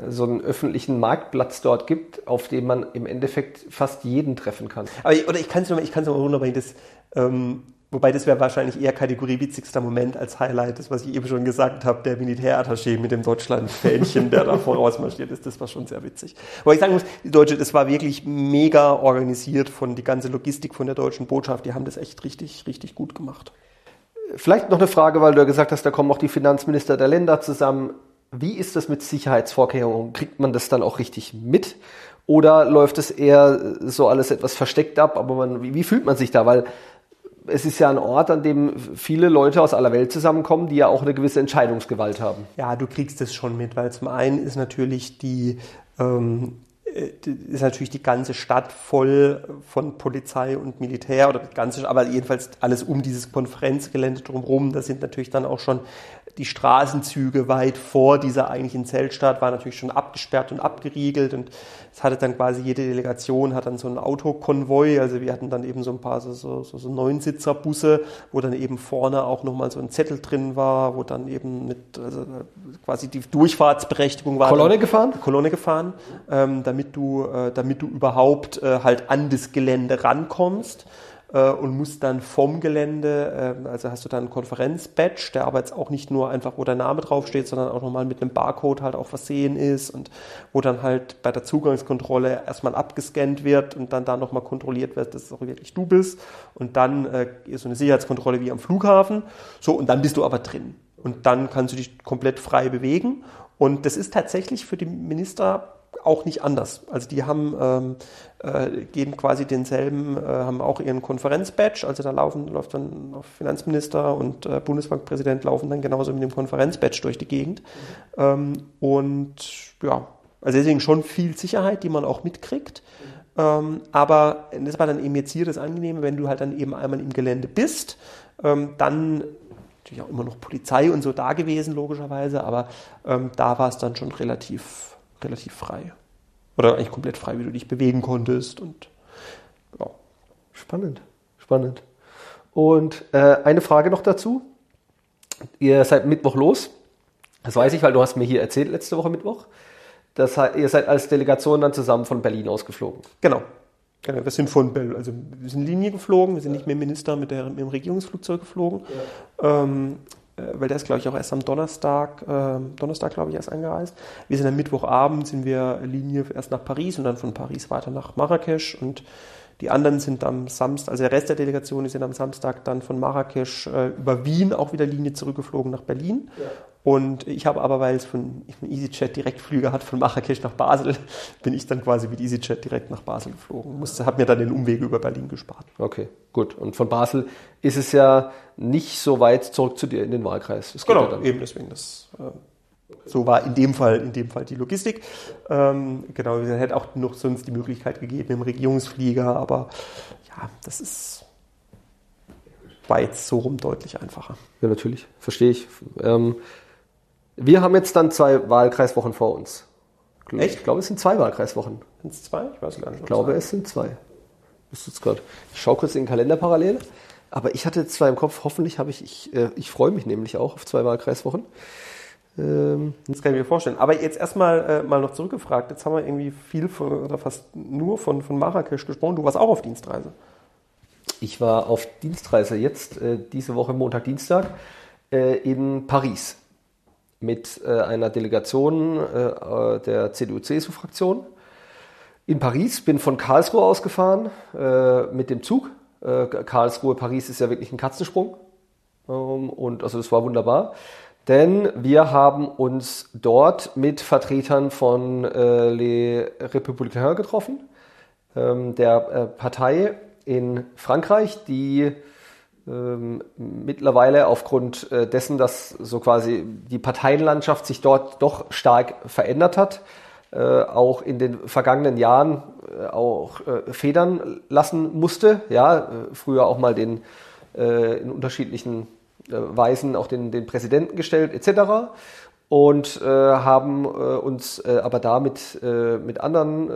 so einen öffentlichen Marktplatz dort gibt, auf dem man im Endeffekt fast jeden treffen kann.
Aber ich, oder ich kann es nochmal, ich kann es nochmal runterbringen, das, ähm, Wobei das wäre wahrscheinlich eher Kategorie witzigster Moment als Highlight, das, was ich eben schon gesagt habe, der Militärattaché mit dem Deutschland-Fähnchen, der da vorausmarschiert ist, das war schon sehr witzig. Wobei ich sagen muss, die Deutsche, das war wirklich mega organisiert von die ganze Logistik von der deutschen Botschaft, die haben das echt richtig, richtig gut gemacht.
Vielleicht noch eine Frage, weil du ja gesagt hast, da kommen auch die Finanzminister der Länder zusammen. Wie ist das mit Sicherheitsvorkehrungen? Kriegt man das dann auch richtig mit? Oder läuft es eher so alles etwas versteckt ab? Aber man, wie, wie fühlt man sich da? Weil es ist ja ein Ort, an dem viele Leute aus aller Welt zusammenkommen, die ja auch eine gewisse Entscheidungsgewalt haben.
Ja, du kriegst es schon mit, weil zum einen ist natürlich die ähm, äh, ist natürlich die ganze Stadt voll von Polizei und Militär oder ganze, aber jedenfalls alles um dieses Konferenzgelände drumherum. Da sind natürlich dann auch schon die Straßenzüge weit vor dieser eigentlichen Zeltstadt war natürlich schon abgesperrt und abgeriegelt und es hatte dann quasi jede Delegation hat dann so einen Autokonvoi, also wir hatten dann eben so ein paar so, so, so, so Neunsitzer-Busse, wo dann eben vorne auch nochmal so ein Zettel drin war, wo dann eben mit also quasi die Durchfahrtsberechtigung war.
Kolonne gefahren?
Kolonne gefahren, ähm, damit du, äh, damit du überhaupt äh, halt an das Gelände rankommst äh, und musst dann vom Gelände, äh, also hast du dann einen Konferenzbadge, der aber jetzt auch nicht nur einfach, wo der Name draufsteht, sondern auch nochmal mit einem Barcode halt auch versehen ist und wo dann halt bei der Zugangskontrolle erstmal abgescannt wird und dann da nochmal kontrolliert wird, dass es auch wirklich du bist und dann äh, so eine Sicherheitskontrolle wie am Flughafen. So, und dann bist du aber drin. Und dann kannst du dich komplett frei bewegen. Und das ist tatsächlich für die Minister auch nicht anders. Also die haben ähm, äh, gehen quasi denselben, äh, haben auch ihren Konferenzbadge. Also da laufen läuft dann Finanzminister und äh, Bundesbankpräsident laufen dann genauso mit dem Konferenzbadge durch die Gegend. Mhm. Ähm, und ja, also deswegen schon viel Sicherheit, die man auch mitkriegt. Mhm. Ähm, aber das war dann eben jetzt hier das Angenehme, wenn du halt dann eben einmal im Gelände bist, ähm, dann natürlich auch immer noch Polizei und so da gewesen, logischerweise, aber ähm, da war es dann schon relativ relativ frei. Oder eigentlich komplett frei, wie du dich bewegen konntest und ja.
Spannend, spannend. Und äh, eine Frage noch dazu. Ihr seid Mittwoch los. Das weiß ich, weil du hast mir hier erzählt letzte Woche Mittwoch. Das ihr seid als Delegation dann zusammen von Berlin ausgeflogen.
Genau. Genau, wir sind von Berlin, also wir sind Linie geflogen, wir sind nicht mehr Minister mit, der, mit dem Regierungsflugzeug geflogen. Ja. Ähm, äh, weil der ist, glaube ich, auch erst am Donnerstag, äh, Donnerstag, glaube ich, erst angereist. Wir sind am Mittwochabend, sind wir Linie erst nach Paris und dann von Paris weiter nach Marrakesch und die anderen sind am Samstag, also der Rest der Delegation, die sind am Samstag dann von Marrakesch äh, über Wien auch wieder Linie zurückgeflogen nach Berlin. Ja. Und ich habe aber, weil es von EasyJet Direktflüge hat von Marrakesch nach Basel, bin ich dann quasi mit EasyJet direkt nach Basel geflogen. Musste, habe mir dann den Umweg über Berlin gespart.
Okay, gut. Und von Basel ist es ja nicht so weit zurück zu dir in den Wahlkreis.
Das genau, ja eben deswegen. Das, äh, So war in dem Fall, in dem Fall die Logistik. Ähm, genau, es hätte auch noch sonst die Möglichkeit gegeben im Regierungsflieger, aber ja, das ist war jetzt so rum deutlich einfacher.
Ja, natürlich, verstehe ich. Ähm, wir haben jetzt dann zwei Wahlkreiswochen vor uns. Echt? Ich glaube, es sind zwei Wahlkreiswochen.
Sind es zwei?
Ich weiß gar nicht. Ich glaube, es sind zwei. Bist jetzt gerade? Ich schaue kurz in den Kalender parallel. Aber ich hatte zwei im Kopf. Hoffentlich habe ich, ich, äh, ich freue mich nämlich auch auf zwei Wahlkreiswochen.
Ähm, das kann ich mir vorstellen. Aber jetzt erstmal äh, mal noch zurückgefragt. Jetzt haben wir irgendwie viel von, oder fast nur von, von Marrakesch gesprochen. Du warst auch auf Dienstreise.
Ich war auf Dienstreise jetzt, äh, diese Woche Montag, Dienstag, äh, in Paris mit äh, einer Delegation äh, der CDU-CSU-Fraktion in Paris. Bin von Karlsruhe ausgefahren äh, mit dem Zug. Äh, Karlsruhe, Paris ist ja wirklich ein Katzensprung. Ähm, und also das war wunderbar. Denn wir haben uns dort mit Vertretern von äh, Les Républicains getroffen, ähm, der äh, Partei in Frankreich, die mittlerweile aufgrund äh, dessen, dass so quasi die Parteienlandschaft sich dort doch stark verändert hat, äh, auch in den vergangenen Jahren äh, auch federn lassen musste. Ja, früher auch mal den in unterschiedlichen Weisen auch den, den Präsidenten gestellt etc. Und haben uns aber da mit, mit anderen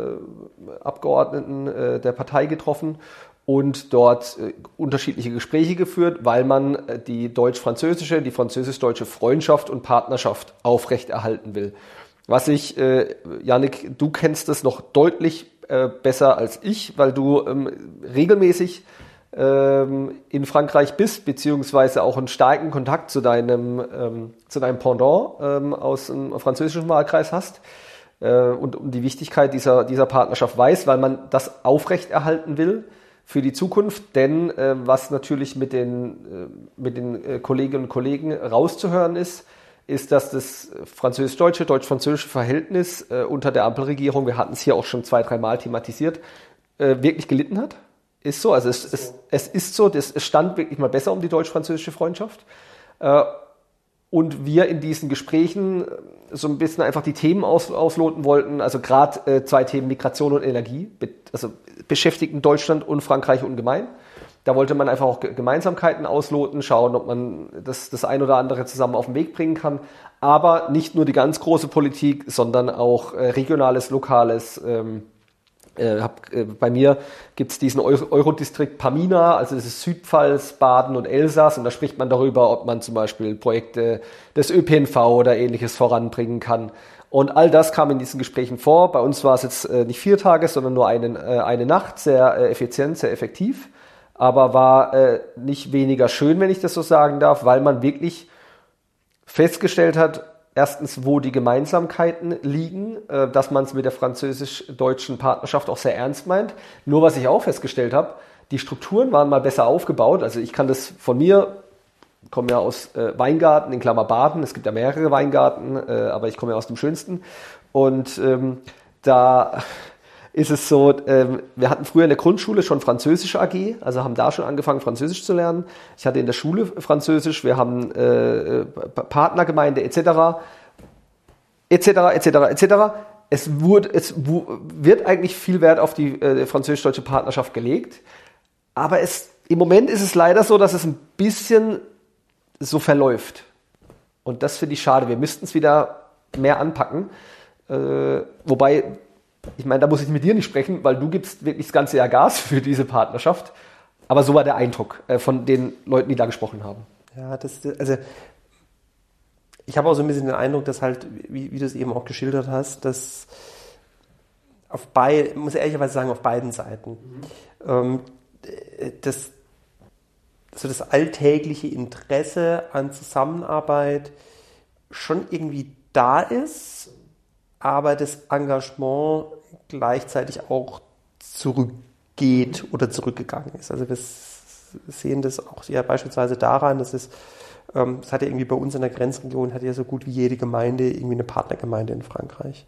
Abgeordneten der Partei getroffen und dort äh, unterschiedliche Gespräche geführt, weil man äh, die deutsch-französische, die französisch-deutsche Freundschaft und Partnerschaft aufrechterhalten will. Was ich, äh, Janik, du kennst das noch deutlich äh, besser als ich, weil du ähm, regelmäßig ähm, in Frankreich bist, beziehungsweise auch einen starken Kontakt zu deinem, ähm, zu deinem Pendant ähm, aus dem französischen Wahlkreis hast äh, und um die Wichtigkeit dieser, dieser Partnerschaft weiß, weil man das aufrechterhalten will für die Zukunft, denn äh, was natürlich mit den, äh, mit den äh, Kolleginnen und Kollegen rauszuhören ist, ist, dass das französisch-deutsche, deutsch-französische Verhältnis äh, unter der Ampelregierung, wir hatten es hier auch schon zwei, dreimal thematisiert, äh, wirklich gelitten hat. Ist so, also es, es, es ist so, das, es stand wirklich mal besser um die deutsch-französische Freundschaft. Äh, und wir in diesen Gesprächen so ein bisschen einfach die Themen aus, ausloten wollten. Also gerade äh, zwei Themen Migration und Energie, also beschäftigten Deutschland und Frankreich ungemein. Da wollte man einfach auch Gemeinsamkeiten ausloten, schauen, ob man das, das ein oder andere zusammen auf den Weg bringen kann. Aber nicht nur die ganz große Politik, sondern auch äh, regionales, lokales, ähm, äh, hab, äh, bei mir gibt es diesen Eurodistrikt Pamina, also das ist Südpfalz, Baden und Elsass und da spricht man darüber, ob man zum Beispiel Projekte des ÖPNV oder ähnliches voranbringen kann. Und all das kam in diesen Gesprächen vor. Bei uns war es jetzt äh, nicht vier Tage, sondern nur eine, äh, eine Nacht, sehr äh, effizient, sehr effektiv, aber war äh, nicht weniger schön, wenn ich das so sagen darf, weil man wirklich festgestellt hat, erstens, wo die Gemeinsamkeiten liegen, äh, dass man es mit der französisch-deutschen Partnerschaft auch sehr ernst meint. Nur was ich auch festgestellt habe, die Strukturen waren mal besser aufgebaut. Also ich kann das von mir, komme ja aus äh, Weingarten in Klammer Baden. Es gibt ja mehrere Weingarten, äh, aber ich komme ja aus dem schönsten. Und ähm, da ist es so, ähm, wir hatten früher in der Grundschule schon Französische AG, also haben da schon angefangen, Französisch zu lernen. Ich hatte in der Schule Französisch, wir haben äh, Partnergemeinde etc. etc. etc. etc. Es, wurde, es wird eigentlich viel Wert auf die äh, französisch-deutsche Partnerschaft gelegt, aber es, im Moment ist es leider so, dass es ein bisschen so verläuft. Und das finde ich schade. Wir müssten es wieder mehr anpacken. Äh, wobei ich meine, da muss ich mit dir nicht sprechen, weil du gibst wirklich das ganze Jahr Gas für diese Partnerschaft. Aber so war der Eindruck äh, von den Leuten, die da gesprochen haben.
Ja, das, also ich habe auch so ein bisschen den Eindruck, dass halt, wie, wie du es eben auch geschildert hast, dass auf beiden, muss ich ehrlicherweise sagen, auf beiden Seiten, mhm. ähm, das, so das alltägliche Interesse an Zusammenarbeit schon irgendwie da ist aber das Engagement gleichzeitig auch zurückgeht oder zurückgegangen ist. Also wir sehen das auch ja beispielsweise daran, dass es ähm, es hat ja irgendwie bei uns in der Grenzregion hat ja so gut wie jede Gemeinde irgendwie eine Partnergemeinde in Frankreich.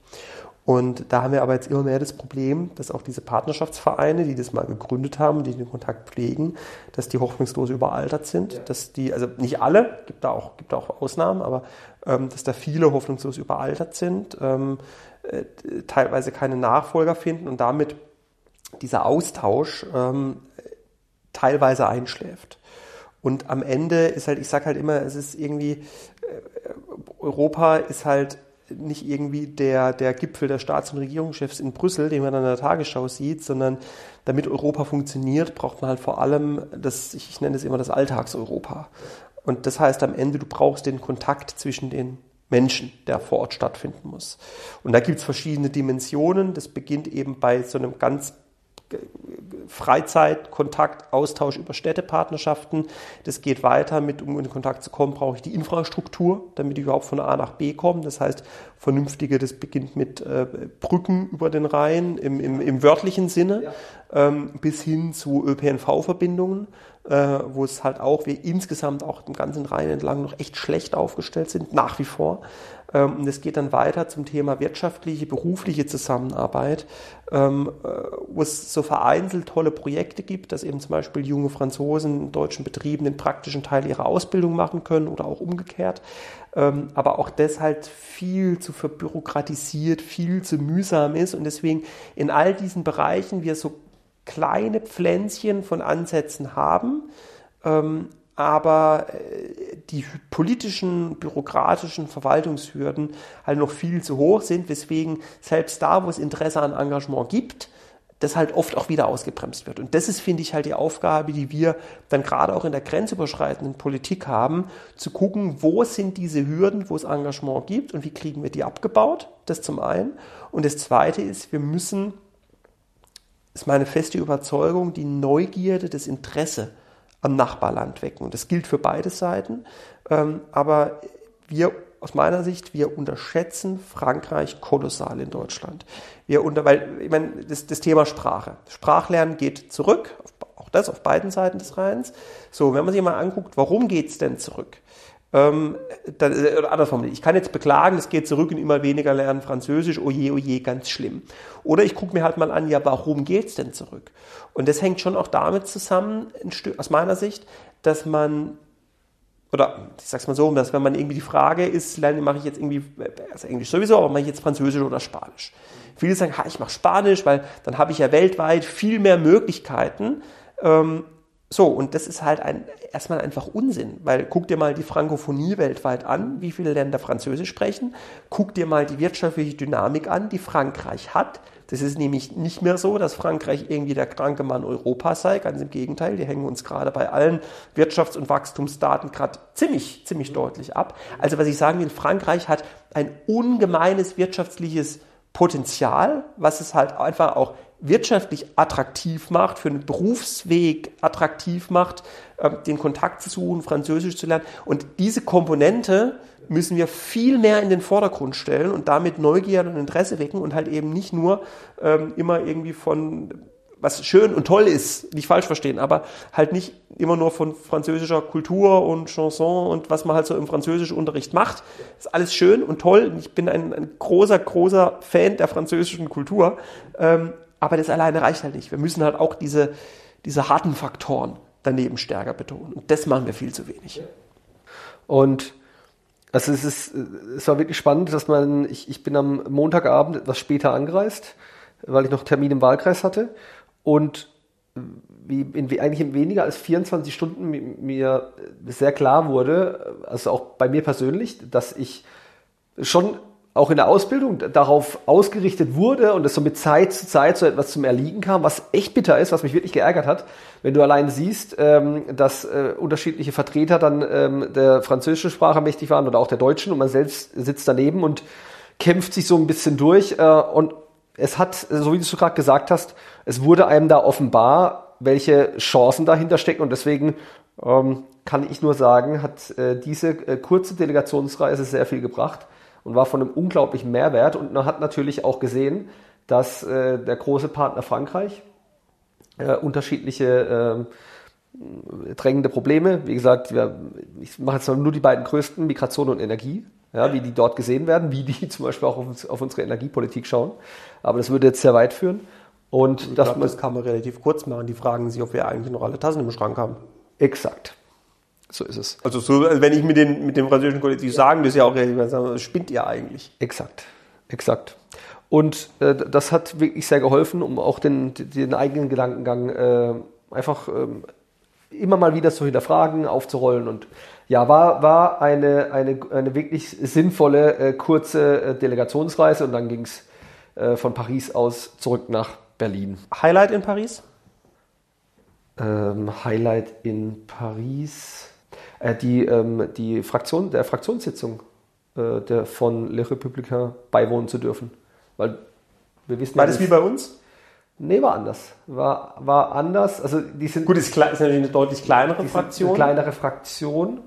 Und da haben wir aber jetzt immer mehr das Problem, dass auch diese Partnerschaftsvereine, die das mal gegründet haben, die den Kontakt pflegen, dass die hoffnungslos überaltert sind, ja. dass die, also nicht alle, gibt da auch, gibt da auch Ausnahmen, aber ähm, dass da viele hoffnungslos überaltert sind, ähm, äh, teilweise keine Nachfolger finden und damit dieser Austausch ähm, teilweise einschläft. Und am Ende ist halt, ich sage halt immer, es ist irgendwie, äh, Europa ist halt nicht irgendwie der, der Gipfel der Staats- und Regierungschefs in Brüssel, den man an der Tagesschau sieht, sondern damit Europa funktioniert, braucht man halt vor allem das, ich nenne es immer das Alltagseuropa. Und das heißt am Ende, du brauchst den Kontakt zwischen den Menschen, der vor Ort stattfinden muss. Und da gibt es verschiedene Dimensionen. Das beginnt eben bei so einem ganz Freizeit, Kontakt, Austausch über Städtepartnerschaften. Das geht weiter mit, um in Kontakt zu kommen, brauche ich die Infrastruktur, damit ich überhaupt von A nach B komme. Das heißt, vernünftige, das beginnt mit äh, Brücken über den Rhein im, im, im wörtlichen Sinne ja. ähm, bis hin zu ÖPNV-Verbindungen, äh, wo es halt auch, wir insgesamt auch im ganzen Rhein entlang noch echt schlecht aufgestellt sind, nach wie vor. Ähm, und es geht dann weiter zum Thema wirtschaftliche, berufliche Zusammenarbeit, ähm, äh, wo es so vereinzelt tolle Projekte gibt, dass eben zum Beispiel junge Franzosen in deutschen Betrieben den praktischen Teil ihrer Ausbildung machen können oder auch umgekehrt. Ähm, aber auch das halt viel zu verbürokratisiert, viel zu mühsam ist und deswegen in all diesen Bereichen wir so kleine Pflänzchen von Ansätzen haben, aber äh, die politischen, bürokratischen Verwaltungshürden halt noch viel zu hoch sind, weswegen selbst da, wo es Interesse an Engagement gibt, das halt oft auch wieder ausgebremst wird. Und das ist, finde ich, halt die Aufgabe, die wir dann gerade auch in der grenzüberschreitenden Politik haben, zu gucken, wo sind diese Hürden, wo es Engagement gibt und wie kriegen wir die abgebaut. Das zum einen. Und das zweite ist, wir müssen, ist meine feste Überzeugung, die Neugierde, das Interesse am Nachbarland wecken. Und das gilt für beide Seiten. Ähm, aber wir aus meiner Sicht, wir unterschätzen Frankreich kolossal in Deutschland. Wir unter, weil, ich meine, das, das Thema Sprache. Sprachlernen geht zurück, auch das auf beiden Seiten des Rheins. So, wenn man sich mal anguckt, warum geht es denn zurück? Ähm, dann, äh, oder andersrum, ich kann jetzt beklagen, es geht zurück und immer weniger lernen Französisch, oje, oje, ganz schlimm. Oder ich gucke mir halt mal an, ja, warum geht's denn zurück? Und das hängt schon auch damit zusammen, aus meiner Sicht, dass man oder ich sag's mal so, dass wenn man irgendwie die Frage ist, lerne, mache ich jetzt irgendwie, also Englisch sowieso, aber mache ich jetzt Französisch oder Spanisch? Viele sagen, ha, ich mache Spanisch, weil dann habe ich ja weltweit viel mehr Möglichkeiten. Ähm, so, und das ist halt ein, erstmal einfach Unsinn, weil guck dir mal die Frankophonie weltweit an, wie viele Länder Französisch sprechen. Guck dir mal die wirtschaftliche Dynamik an, die Frankreich hat. Das ist nämlich nicht mehr so, dass Frankreich irgendwie der kranke Mann Europas sei. Ganz im Gegenteil, die hängen uns gerade bei allen Wirtschafts- und Wachstumsdaten gerade ziemlich, ziemlich deutlich ab. Also was ich sagen will, Frankreich hat ein ungemeines wirtschaftliches Potenzial, was es halt einfach auch wirtschaftlich attraktiv macht, für einen Berufsweg attraktiv macht, ähm, den Kontakt zu suchen, Französisch zu lernen. Und diese Komponente müssen wir viel mehr in den Vordergrund stellen und damit Neugier und Interesse wecken und halt eben nicht nur ähm, immer irgendwie von was schön und toll ist, nicht falsch verstehen, aber halt nicht immer nur von französischer Kultur und Chanson und was man halt so im französischen Unterricht macht. Ist alles schön und toll. Ich bin ein, ein großer, großer Fan der französischen Kultur. Ähm, aber das alleine reicht halt nicht. Wir müssen halt auch diese, diese harten Faktoren daneben stärker betonen. Und das machen wir viel zu wenig.
Und also es ist, es war wirklich spannend, dass man, ich, ich bin am Montagabend etwas später angereist, weil ich noch Termin im Wahlkreis hatte. Und wie in, eigentlich in weniger als 24 Stunden mir sehr klar wurde, also auch bei mir persönlich, dass ich schon auch in der Ausbildung darauf ausgerichtet wurde und es so mit Zeit zu Zeit so etwas zum Erliegen kam, was echt bitter ist, was mich wirklich geärgert hat, wenn du allein siehst, ähm, dass äh, unterschiedliche Vertreter dann ähm, der französischen Sprache mächtig waren oder auch der deutschen und man selbst sitzt daneben und kämpft sich so ein bisschen durch äh, und es hat, so wie du gerade gesagt hast, es wurde einem da offenbar, welche Chancen dahinter stecken und deswegen ähm, kann ich nur sagen, hat äh, diese kurze Delegationsreise sehr viel gebracht und war von einem unglaublichen Mehrwert. Und man hat natürlich auch gesehen, dass äh, der große Partner Frankreich äh, unterschiedliche äh, drängende Probleme, wie gesagt, wir, ich mache jetzt nur die beiden größten, Migration und Energie, ja, wie die dort gesehen werden, wie die zum Beispiel auch auf, auf unsere Energiepolitik schauen. Aber das würde jetzt sehr weit führen. Und
ich das, glaub, das kann man relativ kurz machen. Die fragen sich, ob wir eigentlich noch alle Tassen im Schrank haben.
Exakt. So ist es.
Also so, wenn ich mit, den, mit dem französischen Kollektiv sagen, das ist ja auch sagen, spinnt ihr eigentlich.
Exakt, exakt. Und äh, das hat wirklich sehr geholfen, um auch den, den eigenen Gedankengang äh, einfach ähm, immer mal wieder zu hinterfragen, aufzurollen. Und ja, war, war eine, eine, eine wirklich sinnvolle, äh, kurze äh, Delegationsreise und dann ging es äh, von Paris aus zurück nach Berlin.
Highlight in Paris?
Ähm, Highlight in Paris. Äh, die, ähm, die Fraktion, der Fraktionssitzung äh, der, von Les Républicains beiwohnen zu dürfen. Weil wir wissen
War
ja,
das wie bei uns?
Nee, war anders. War, war anders. Also die sind,
Gut, ist, ist natürlich eine deutlich kleinere Fraktion.
eine kleinere Fraktion.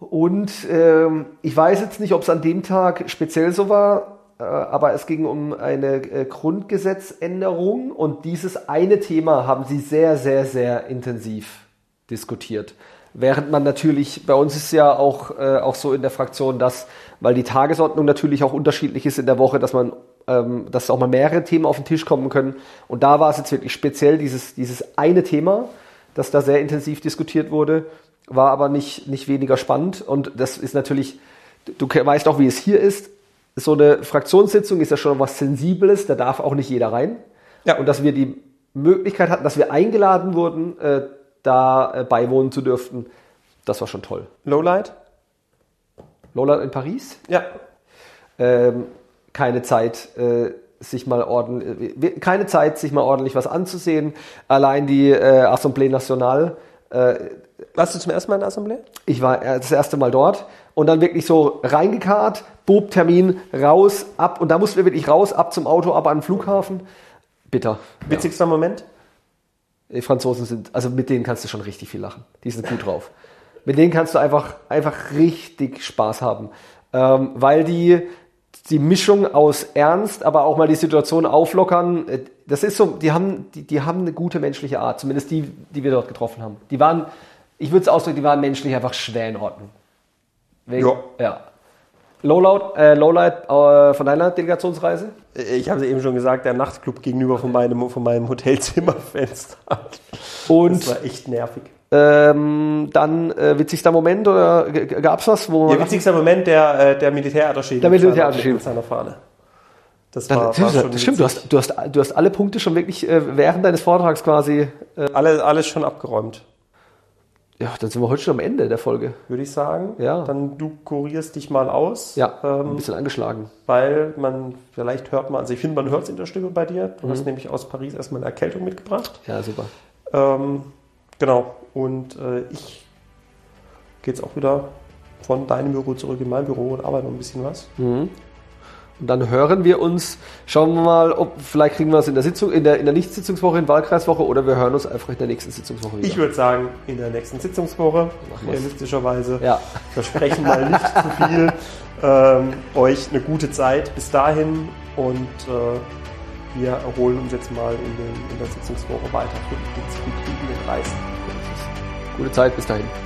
Und ähm, ich weiß jetzt nicht, ob es an dem Tag speziell so war, äh, aber es ging um eine äh, Grundgesetzänderung und dieses eine Thema haben sie sehr, sehr, sehr intensiv diskutiert. Während man natürlich, bei uns ist ja auch, äh, auch so in der Fraktion, dass, weil die Tagesordnung natürlich auch unterschiedlich ist in der Woche, dass man, ähm, dass auch mal mehrere Themen auf den Tisch kommen können. Und da war es jetzt wirklich speziell dieses, dieses eine Thema, das da sehr intensiv diskutiert wurde, war aber nicht, nicht weniger spannend. Und das ist natürlich, du weißt auch, wie es hier ist. So eine Fraktionssitzung ist ja schon was Sensibles, da darf auch nicht jeder rein.
Ja.
Und dass wir die Möglichkeit hatten, dass wir eingeladen wurden, äh, da äh, beiwohnen zu dürften, das war schon toll.
Lowlight?
Lola in Paris,
Ja.
ähm, keine Zeit, äh, sich mal ordentlich, keine Zeit, sich mal ordentlich was anzusehen. Allein die äh, Assemblée Nationale, äh,
Warst du zum ersten Mal in der Assemblée?
ich war äh, das erste Mal dort und dann wirklich so reingekarrt, Bob-Termin, raus, ab und da mussten wir wirklich raus, ab zum Auto, ab an den Flughafen. Bitter.
Witzigster Moment?
Die Franzosen sind, also mit denen kannst du schon richtig viel lachen. Die sind gut drauf. Mit denen kannst du einfach, einfach richtig Spaß haben. Ähm, weil die die Mischung aus Ernst, aber auch mal die Situation auflockern, äh, das ist so, die haben, die, die haben eine gute menschliche Art, zumindest die, die wir dort getroffen haben. Die waren, ich würde es ausdrücken, die waren menschlich einfach schwer in Ordnung. Wegen,
Ja.
ja. Lowlight, äh, Lowlight äh, von deiner Delegationsreise?
Ich habe es eben schon gesagt, der Nachtclub gegenüber von meinem, von meinem Hotelzimmerfenster.
Und
Das war echt nervig.
ähm, dann äh, witzigster Moment oder g- g- gab's was, wo
Der
man
witzigste Moment, der, äh, der Militärattaché.
Der
mit seiner-
Militärattaché.
Mit seiner Fahne. Das war,
das,
war
das,
schon
das stimmt, du hast, du, hast, du hast alle Punkte schon wirklich äh, während deines Vortrags quasi. Äh,
Alles, alles schon abgeräumt,
ja, dann sind wir heute schon am Ende der Folge.
würde ich sagen.
Ja.
Dann du kurierst dich mal aus.
Ja, ein
Ähm,
bisschen angeschlagen.
weil man, vielleicht hört man, also ich finde, man hört es in der Stimme bei dir. Du
Mhm.
hast nämlich aus Paris erstmal eine Erkältung mitgebracht.
Ja, super.
Ähm, genau. Und äh, ich gehe jetzt auch wieder von deinem Büro zurück in mein Büro und arbeite noch ein bisschen was.
Mhm. Und dann hören wir uns, schauen wir mal, ob vielleicht kriegen wir es in der Sitzung, in der, in der Nicht-Sitzungswoche, in Wahlkreiswoche oder wir hören uns einfach in der nächsten Sitzungswoche wieder.
Ich würde sagen, in der nächsten Sitzungswoche, realistischerweise,
ja,
versprechen mal nicht zu viel, ähm, euch eine gute Zeit. Bis dahin und äh, wir erholen uns jetzt mal in, den, in der Sitzungswoche weiter
gute Zeit, bis dahin.